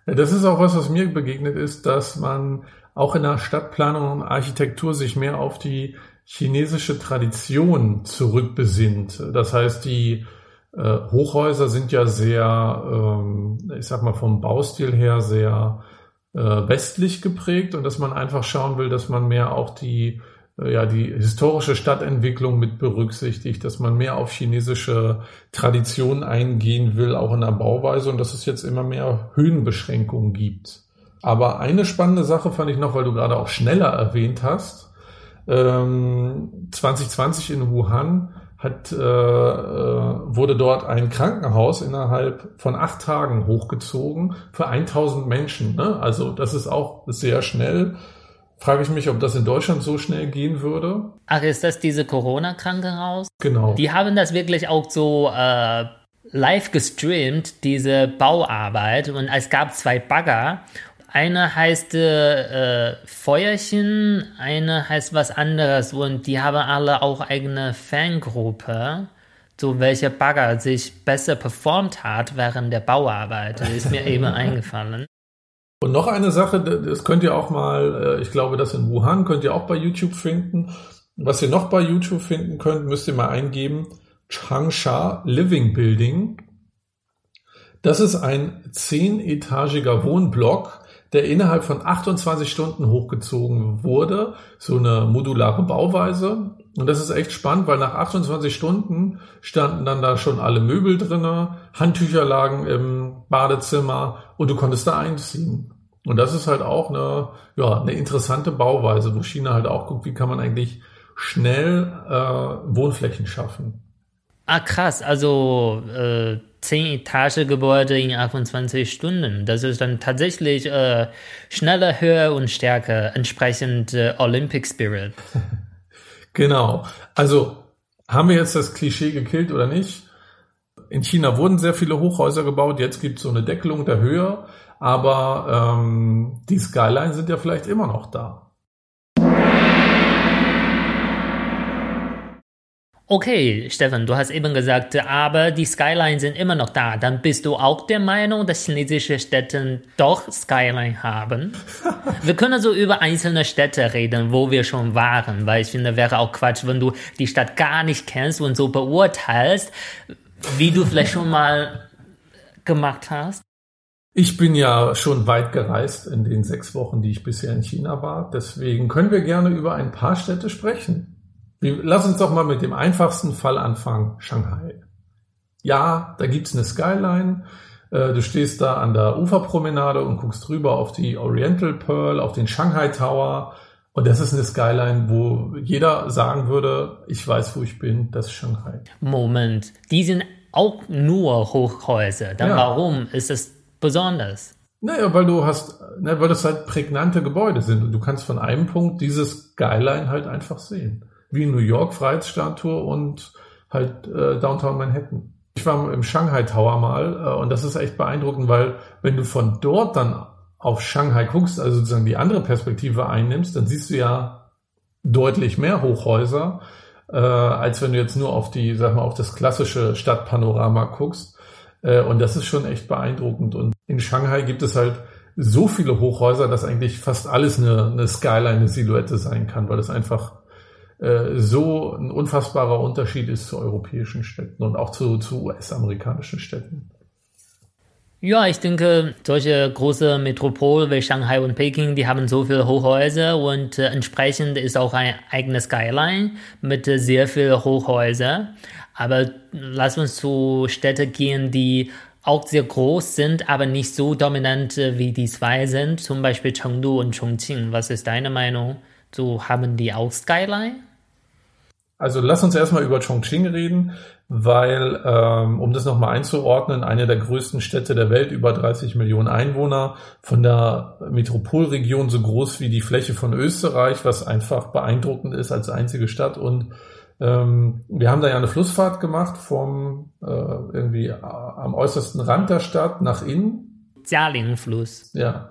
Ja, das ist auch was, was mir begegnet ist, dass man auch in der Stadtplanung und Architektur sich mehr auf die chinesische Tradition zurückbesinnt. Das heißt, die äh, Hochhäuser sind ja sehr, ähm, ich sag mal vom Baustil her sehr äh, westlich geprägt und dass man einfach schauen will, dass man mehr auch die äh, ja die historische Stadtentwicklung mit berücksichtigt, dass man mehr auf chinesische Traditionen eingehen will, auch in der Bauweise und dass es jetzt immer mehr Höhenbeschränkungen gibt. Aber eine spannende Sache fand ich noch, weil du gerade auch schneller erwähnt hast. Ähm, 2020 in Wuhan hat, äh, äh, wurde dort ein Krankenhaus innerhalb von acht Tagen hochgezogen für 1000 Menschen. Ne? Also das ist auch sehr schnell. Frage ich mich, ob das in Deutschland so schnell gehen würde. Ach, ist das diese Corona-Krankenhaus? Genau. Die haben das wirklich auch so äh, live gestreamt, diese Bauarbeit. Und es gab zwei Bagger eine heißt äh, Feuerchen, eine heißt was anderes und die haben alle auch eigene Fangruppe. So welche Bagger sich besser performt hat während der Bauarbeit, das ist mir eben eingefallen. Und noch eine Sache, das könnt ihr auch mal, äh, ich glaube, das in Wuhan könnt ihr auch bei YouTube finden. Was ihr noch bei YouTube finden könnt, müsst ihr mal eingeben, Changsha Living Building. Das ist ein zehnetagiger Wohnblock, der innerhalb von 28 Stunden hochgezogen wurde. So eine modulare Bauweise. Und das ist echt spannend, weil nach 28 Stunden standen dann da schon alle Möbel drinne, Handtücher lagen im Badezimmer und du konntest da einziehen. Und das ist halt auch eine, ja, eine interessante Bauweise, wo China halt auch guckt, wie kann man eigentlich schnell äh, Wohnflächen schaffen. Ah, krass. Also äh, 10 Etage Gebäude in 28 Stunden. Das ist dann tatsächlich äh, schneller, höher und stärker, entsprechend äh, Olympic Spirit. genau. Also haben wir jetzt das Klischee gekillt oder nicht? In China wurden sehr viele Hochhäuser gebaut. Jetzt gibt es so eine Deckelung der Höhe. Aber ähm, die Skyline sind ja vielleicht immer noch da. Okay, Stefan, du hast eben gesagt, aber die Skyline sind immer noch da. Dann bist du auch der Meinung, dass chinesische Städte doch Skyline haben? wir können so über einzelne Städte reden, wo wir schon waren, weil ich finde, wäre auch Quatsch, wenn du die Stadt gar nicht kennst und so beurteilst, wie du vielleicht schon mal gemacht hast. Ich bin ja schon weit gereist in den sechs Wochen, die ich bisher in China war. Deswegen können wir gerne über ein paar Städte sprechen. Lass uns doch mal mit dem einfachsten Fall anfangen, Shanghai. Ja, da gibt's eine Skyline. Äh, du stehst da an der Uferpromenade und guckst rüber auf die Oriental Pearl, auf den Shanghai Tower. Und das ist eine Skyline, wo jeder sagen würde, ich weiß, wo ich bin, das ist Shanghai. Moment, die sind auch nur Hochhäuser. Dann ja. warum ist es besonders? Naja, weil du hast, ne, weil das halt prägnante Gebäude sind und du kannst von einem Punkt dieses Skyline halt einfach sehen wie New York Freiheitsstatue und halt äh, Downtown Manhattan. Ich war im Shanghai Tower mal äh, und das ist echt beeindruckend, weil wenn du von dort dann auf Shanghai guckst, also sozusagen die andere Perspektive einnimmst, dann siehst du ja deutlich mehr Hochhäuser, äh, als wenn du jetzt nur auf die, sag mal, auf das klassische Stadtpanorama guckst. Äh, und das ist schon echt beeindruckend. Und in Shanghai gibt es halt so viele Hochhäuser, dass eigentlich fast alles eine, eine Skyline, eine Silhouette sein kann, weil es einfach so ein unfassbarer Unterschied ist zu europäischen Städten und auch zu, zu US-amerikanischen Städten. Ja, ich denke, solche große Metropolen wie Shanghai und Peking, die haben so viele Hochhäuser und äh, entsprechend ist auch ein eigenes Skyline mit äh, sehr vielen Hochhäusern. Aber lass uns zu Städten gehen, die auch sehr groß sind, aber nicht so dominant äh, wie die zwei sind. Zum Beispiel Chengdu und Chongqing. Was ist deine Meinung? So haben die auch Skyline? Also lass uns erstmal über Chongqing reden, weil, ähm, um das nochmal einzuordnen, eine der größten Städte der Welt, über 30 Millionen Einwohner, von der Metropolregion so groß wie die Fläche von Österreich, was einfach beeindruckend ist als einzige Stadt. Und ähm, wir haben da ja eine Flussfahrt gemacht vom äh, irgendwie am äußersten Rand der Stadt nach innen. Jialing-Fluss. Ja.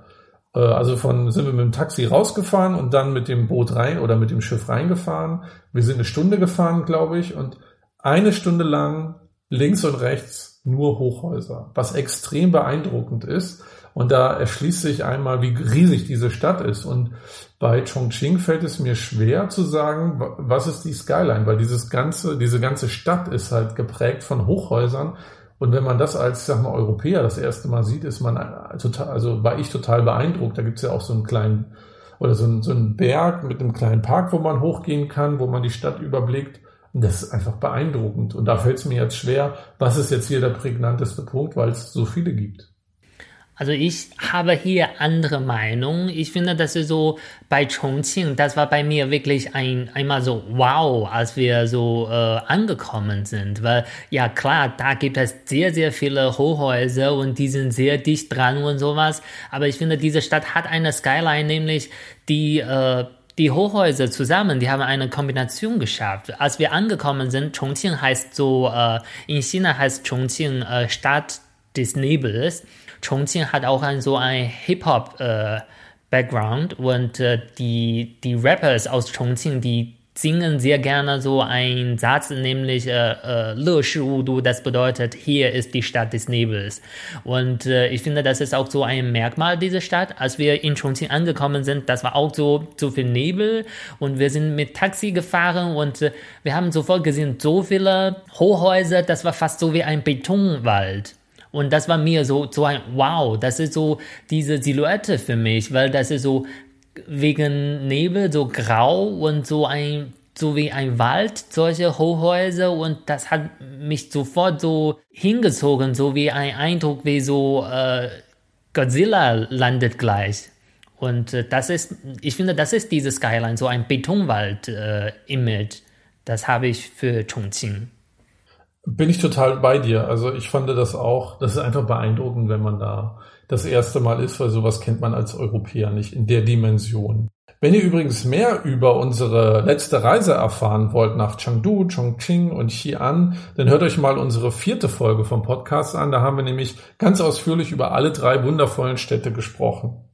Äh, also von sind wir mit dem Taxi rausgefahren und dann mit dem Boot rein oder mit dem Schiff reingefahren. Wir sind eine Stunde gefahren, glaube ich, und eine Stunde lang links und rechts nur Hochhäuser, was extrem beeindruckend ist. Und da erschließt sich einmal, wie riesig diese Stadt ist. Und bei Chongqing fällt es mir schwer zu sagen, was ist die Skyline, weil dieses ganze, diese ganze Stadt ist halt geprägt von Hochhäusern, und wenn man das als, sag mal, Europäer das erste Mal sieht, ist man total, also war ich total beeindruckt. Da gibt's ja auch so einen kleinen, oder so einen, so einen Berg mit einem kleinen Park, wo man hochgehen kann, wo man die Stadt überblickt. Und das ist einfach beeindruckend. Und da fällt es mir jetzt schwer, was ist jetzt hier der prägnanteste Punkt, weil es so viele gibt. Also ich habe hier andere Meinung. Ich finde, dass ist so bei Chongqing, das war bei mir wirklich ein einmal so wow, als wir so äh, angekommen sind, weil ja klar, da gibt es sehr sehr viele Hochhäuser und die sind sehr dicht dran und sowas. Aber ich finde, diese Stadt hat eine Skyline, nämlich die äh, die Hochhäuser zusammen, die haben eine Kombination geschafft. Als wir angekommen sind, Chongqing heißt so, äh, in China heißt Chongqing äh, Stadt des Nebels. Chongqing hat auch ein, so ein Hip-Hop äh, Background und äh, die, die Rappers aus Chongqing, die singen sehr gerne so ein Satz, nämlich äh, äh, Le Shi Du, das bedeutet, hier ist die Stadt des Nebels. Und äh, ich finde, das ist auch so ein Merkmal dieser Stadt. Als wir in Chongqing angekommen sind, das war auch so, so viel Nebel und wir sind mit Taxi gefahren und äh, wir haben sofort gesehen, so viele Hochhäuser, das war fast so wie ein Betonwald. Und das war mir so, so ein Wow, das ist so diese Silhouette für mich, weil das ist so wegen Nebel so grau und so ein so wie ein Wald, solche Hochhäuser und das hat mich sofort so hingezogen, so wie ein Eindruck, wie so äh, Godzilla landet gleich. Und äh, das ist, ich finde, das ist diese Skyline, so ein Betonwald-Image. Äh, das habe ich für Chongqing. Bin ich total bei dir. Also ich fand das auch, das ist einfach beeindruckend, wenn man da das erste Mal ist, weil sowas kennt man als Europäer nicht in der Dimension. Wenn ihr übrigens mehr über unsere letzte Reise erfahren wollt nach Chengdu, Chongqing und Xi'an, dann hört euch mal unsere vierte Folge vom Podcast an. Da haben wir nämlich ganz ausführlich über alle drei wundervollen Städte gesprochen.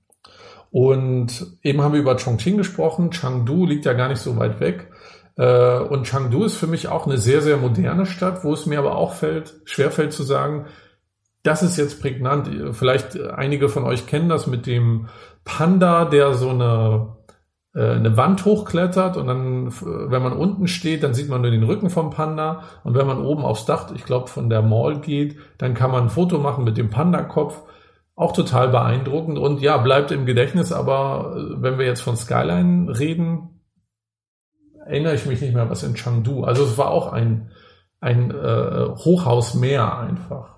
Und eben haben wir über Chongqing gesprochen. Chengdu liegt ja gar nicht so weit weg. Äh, und Chengdu ist für mich auch eine sehr, sehr moderne Stadt, wo es mir aber auch fällt, schwerfällt zu sagen, das ist jetzt prägnant. Vielleicht einige von euch kennen das mit dem Panda, der so eine, äh, eine Wand hochklettert und dann, wenn man unten steht, dann sieht man nur den Rücken vom Panda und wenn man oben aufs Dach, ich glaube von der Mall geht, dann kann man ein Foto machen mit dem Panda-Kopf. Auch total beeindruckend und ja, bleibt im Gedächtnis, aber äh, wenn wir jetzt von Skyline reden, erinnere ich mich nicht mehr, was in Chengdu. Also es war auch ein, ein äh, Hochhaus mehr einfach.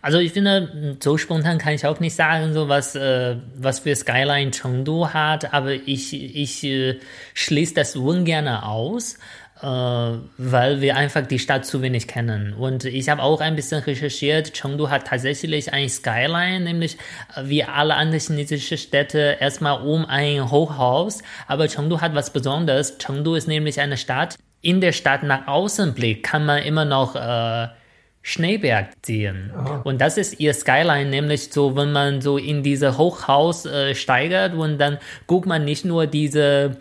Also ich finde, so spontan kann ich auch nicht sagen, so was, äh, was für Skyline Chengdu hat, aber ich, ich äh, schließe das ungern aus weil wir einfach die Stadt zu wenig kennen. Und ich habe auch ein bisschen recherchiert. Chengdu hat tatsächlich ein Skyline, nämlich äh, wie alle anderen chinesischen Städte erstmal um ein Hochhaus. Aber Chengdu hat was Besonderes. Chengdu ist nämlich eine Stadt. In der Stadt nach außen blickt, kann man immer noch äh, Schneeberg sehen. Aha. Und das ist ihr Skyline, nämlich so, wenn man so in diese Hochhaus äh, steigert und dann guckt man nicht nur diese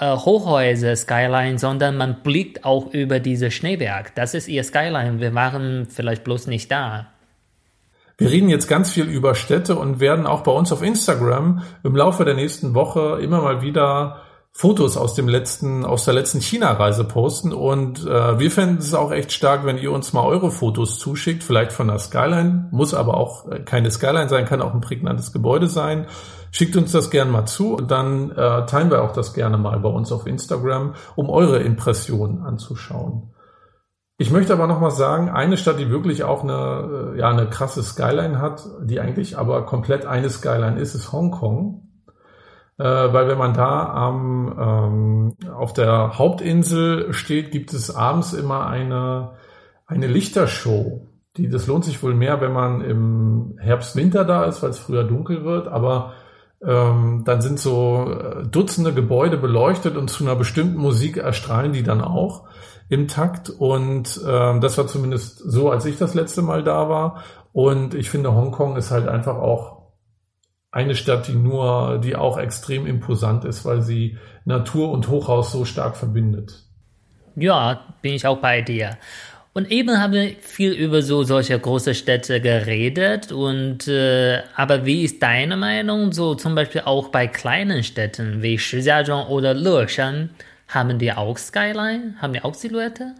äh, Hochhäuser Skyline, sondern man blickt auch über diese Schneeberg. Das ist ihr Skyline. Wir waren vielleicht bloß nicht da. Wir reden jetzt ganz viel über Städte und werden auch bei uns auf Instagram im Laufe der nächsten Woche immer mal wieder Fotos aus dem letzten, aus der letzten China-Reise posten und äh, wir fänden es auch echt stark, wenn ihr uns mal eure Fotos zuschickt, vielleicht von der Skyline, muss aber auch äh, keine Skyline sein, kann auch ein prägnantes Gebäude sein Schickt uns das gerne mal zu und dann äh, teilen wir auch das gerne mal bei uns auf Instagram, um eure Impressionen anzuschauen. Ich möchte aber noch mal sagen, eine Stadt, die wirklich auch eine, äh, ja, eine krasse Skyline hat, die eigentlich aber komplett eine Skyline ist, ist Hongkong. Äh, weil wenn man da am, ähm, auf der Hauptinsel steht, gibt es abends immer eine, eine Lichtershow. Die, das lohnt sich wohl mehr, wenn man im Herbst, Winter da ist, weil es früher dunkel wird. Aber ähm, dann sind so äh, Dutzende Gebäude beleuchtet und zu einer bestimmten Musik erstrahlen die dann auch im Takt. Und ähm, das war zumindest so, als ich das letzte Mal da war. Und ich finde, Hongkong ist halt einfach auch eine Stadt, die nur, die auch extrem imposant ist, weil sie Natur und Hochhaus so stark verbindet. Ja, bin ich auch bei dir. Und eben haben wir viel über so solche große Städte geredet. Und äh, aber wie ist deine Meinung? So zum Beispiel auch bei kleinen Städten wie Shijiazhuang oder Leshan haben die auch Skyline? Haben die auch Silhouette?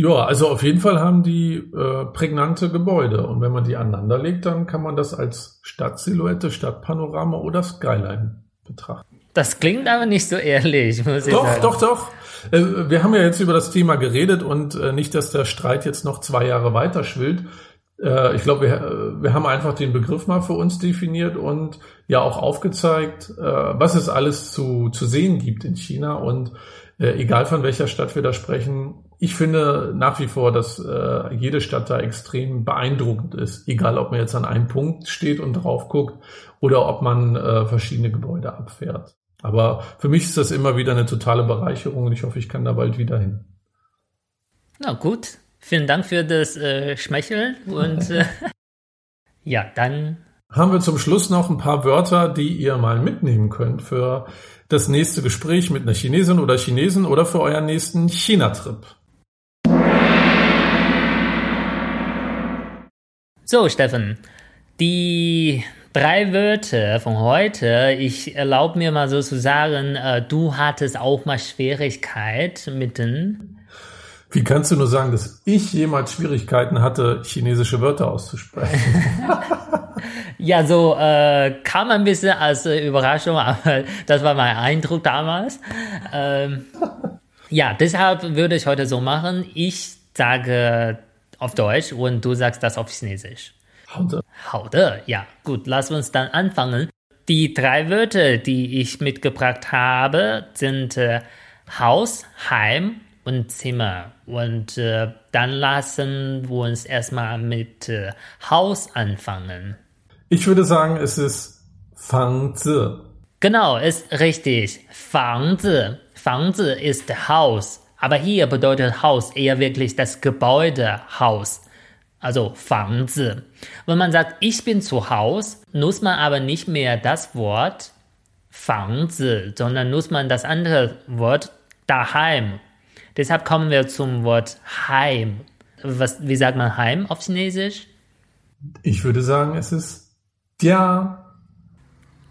Ja, also auf jeden Fall haben die äh, prägnante Gebäude. Und wenn man die aneinander legt, dann kann man das als Stadtsilhouette, Stadtpanorama oder Skyline betrachten. Das klingt aber nicht so ehrlich, muss ich doch, sagen. Doch, doch, doch. Äh, wir haben ja jetzt über das Thema geredet und äh, nicht, dass der Streit jetzt noch zwei Jahre weiter schwillt. Äh, ich glaube, wir, wir haben einfach den Begriff mal für uns definiert und ja auch aufgezeigt, was es alles zu, zu sehen gibt in China. Und äh, egal von welcher Stadt wir da sprechen, ich finde nach wie vor, dass äh, jede Stadt da extrem beeindruckend ist. Egal, ob man jetzt an einem Punkt steht und drauf guckt oder ob man äh, verschiedene Gebäude abfährt. Aber für mich ist das immer wieder eine totale Bereicherung und ich hoffe, ich kann da bald wieder hin. Na gut, vielen Dank für das äh, Schmecheln und äh, ja, dann haben wir zum Schluss noch ein paar Wörter, die ihr mal mitnehmen könnt für das nächste Gespräch mit einer Chinesin oder Chinesen oder für euren nächsten China-Trip. So, Steffen, die drei Wörter von heute. Ich erlaube mir mal so zu sagen, äh, du hattest auch mal Schwierigkeit mit den. Wie kannst du nur sagen, dass ich jemals Schwierigkeiten hatte, chinesische Wörter auszusprechen? ja, so äh, kam ein bisschen als äh, Überraschung, aber das war mein Eindruck damals. Ähm, ja, deshalb würde ich heute so machen. Ich sage auf Deutsch und du sagst das auf Chinesisch. 好的。好的, ja. Gut, lass uns dann anfangen. Die drei Wörter, die ich mitgebracht habe, sind äh, Haus, Heim und Zimmer. Und äh, dann lassen wir uns erstmal mit äh, Haus anfangen. Ich würde sagen, es ist Fangzi. Genau, ist richtig. Fangzi. Fangzi ist Haus. Aber hier bedeutet Haus eher wirklich das Gebäude, Haus. Also Fangzi. Wenn man sagt, ich bin zu Haus, nutzt man aber nicht mehr das Wort Fangzi, sondern nutzt man das andere Wort daheim. Deshalb kommen wir zum Wort Heim. Was, wie sagt man Heim auf Chinesisch? Ich würde sagen, es ist Jia.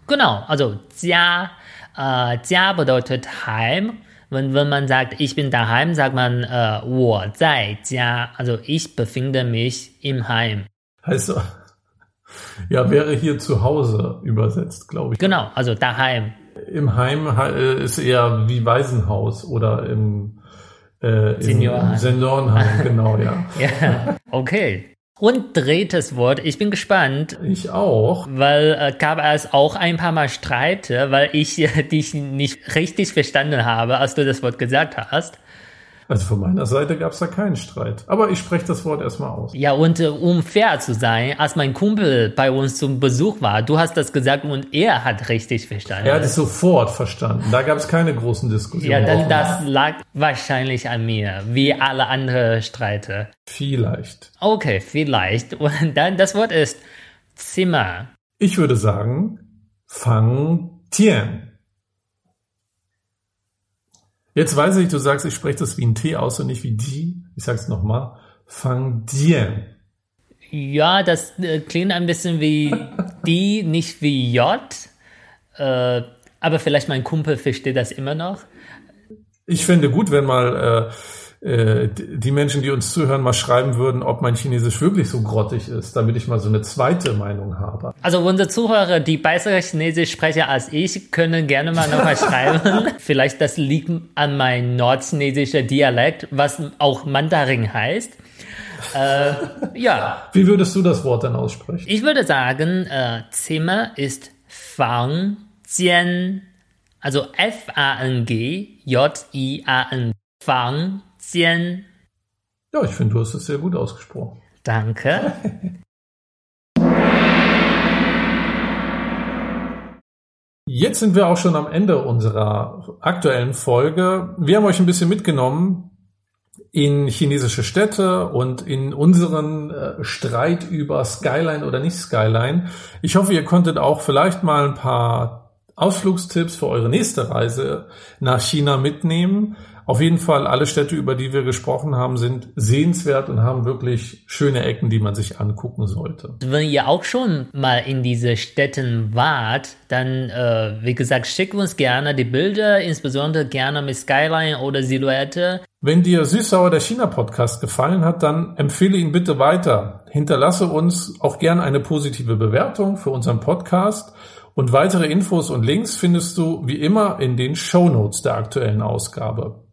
Genau, also Jia. Äh, Jia bedeutet Heim wenn, wenn man sagt, ich bin daheim, sagt man, äh, 我在家, also ich befinde mich im Heim. Heißt, ja, wäre hier zu Hause übersetzt, glaube ich. Genau, also daheim. Im Heim äh, ist eher wie Waisenhaus oder im, äh, Seniorenheim. Seniorenheim, genau, ja. ja, okay. und drittes Wort, ich bin gespannt. Ich auch. Weil äh, gab es auch ein paar Mal Streite, weil ich äh, dich nicht richtig verstanden habe, als du das Wort gesagt hast. Also von meiner Seite gab es da keinen Streit. Aber ich spreche das Wort erstmal aus. Ja, und äh, um fair zu sein, als mein Kumpel bei uns zum Besuch war, du hast das gesagt und er hat richtig verstanden. Er hat es sofort verstanden. Da gab es keine großen Diskussionen. Ja, dann das lag wahrscheinlich an mir, wie alle anderen Streite. Vielleicht. Okay, vielleicht. Und dann das Wort ist Zimmer. Ich würde sagen Fang Tian. Jetzt weiß ich, du sagst, ich spreche das wie ein T aus und nicht wie die. Ich sag's nochmal. Fang Dien. Ja, das äh, klingt ein bisschen wie die, nicht wie J. Äh, aber vielleicht mein Kumpel versteht das immer noch. Ich finde gut, wenn mal äh, äh, die Menschen, die uns zuhören, mal schreiben würden, ob mein Chinesisch wirklich so grottig ist, damit ich mal so eine zweite Meinung habe. Also unsere Zuhörer, die bessere Chinesisch sprechen als ich, können gerne mal nochmal schreiben. Vielleicht das liegt an meinem nordchinesischen Dialekt, was auch Mandarin heißt. Äh, ja. Wie würdest du das Wort dann aussprechen? Ich würde sagen, äh, Zimmer ist Fang Jian, also F-A-N-G, J-I-A-N, Fang Sebastian. Ja, ich finde, du hast es sehr gut ausgesprochen. Danke. Jetzt sind wir auch schon am Ende unserer aktuellen Folge. Wir haben euch ein bisschen mitgenommen in chinesische Städte und in unseren äh, Streit über Skyline oder nicht Skyline. Ich hoffe, ihr konntet auch vielleicht mal ein paar Ausflugstipps für eure nächste Reise nach China mitnehmen. Auf jeden Fall, alle Städte, über die wir gesprochen haben, sind sehenswert und haben wirklich schöne Ecken, die man sich angucken sollte. Wenn ihr auch schon mal in diese Städten wart, dann, äh, wie gesagt, schickt uns gerne die Bilder, insbesondere gerne mit Skyline oder Silhouette. Wenn dir Süßsauer der China-Podcast gefallen hat, dann empfehle ihn bitte weiter. Hinterlasse uns auch gerne eine positive Bewertung für unseren Podcast. Und weitere Infos und Links findest du wie immer in den Show Notes der aktuellen Ausgabe.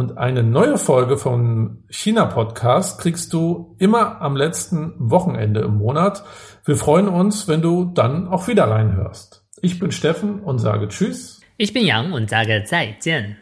Und eine neue Folge vom China Podcast kriegst du immer am letzten Wochenende im Monat. Wir freuen uns, wenn du dann auch wieder reinhörst. Ich bin Steffen und sage Tschüss. Ich bin Yang und sage 再见。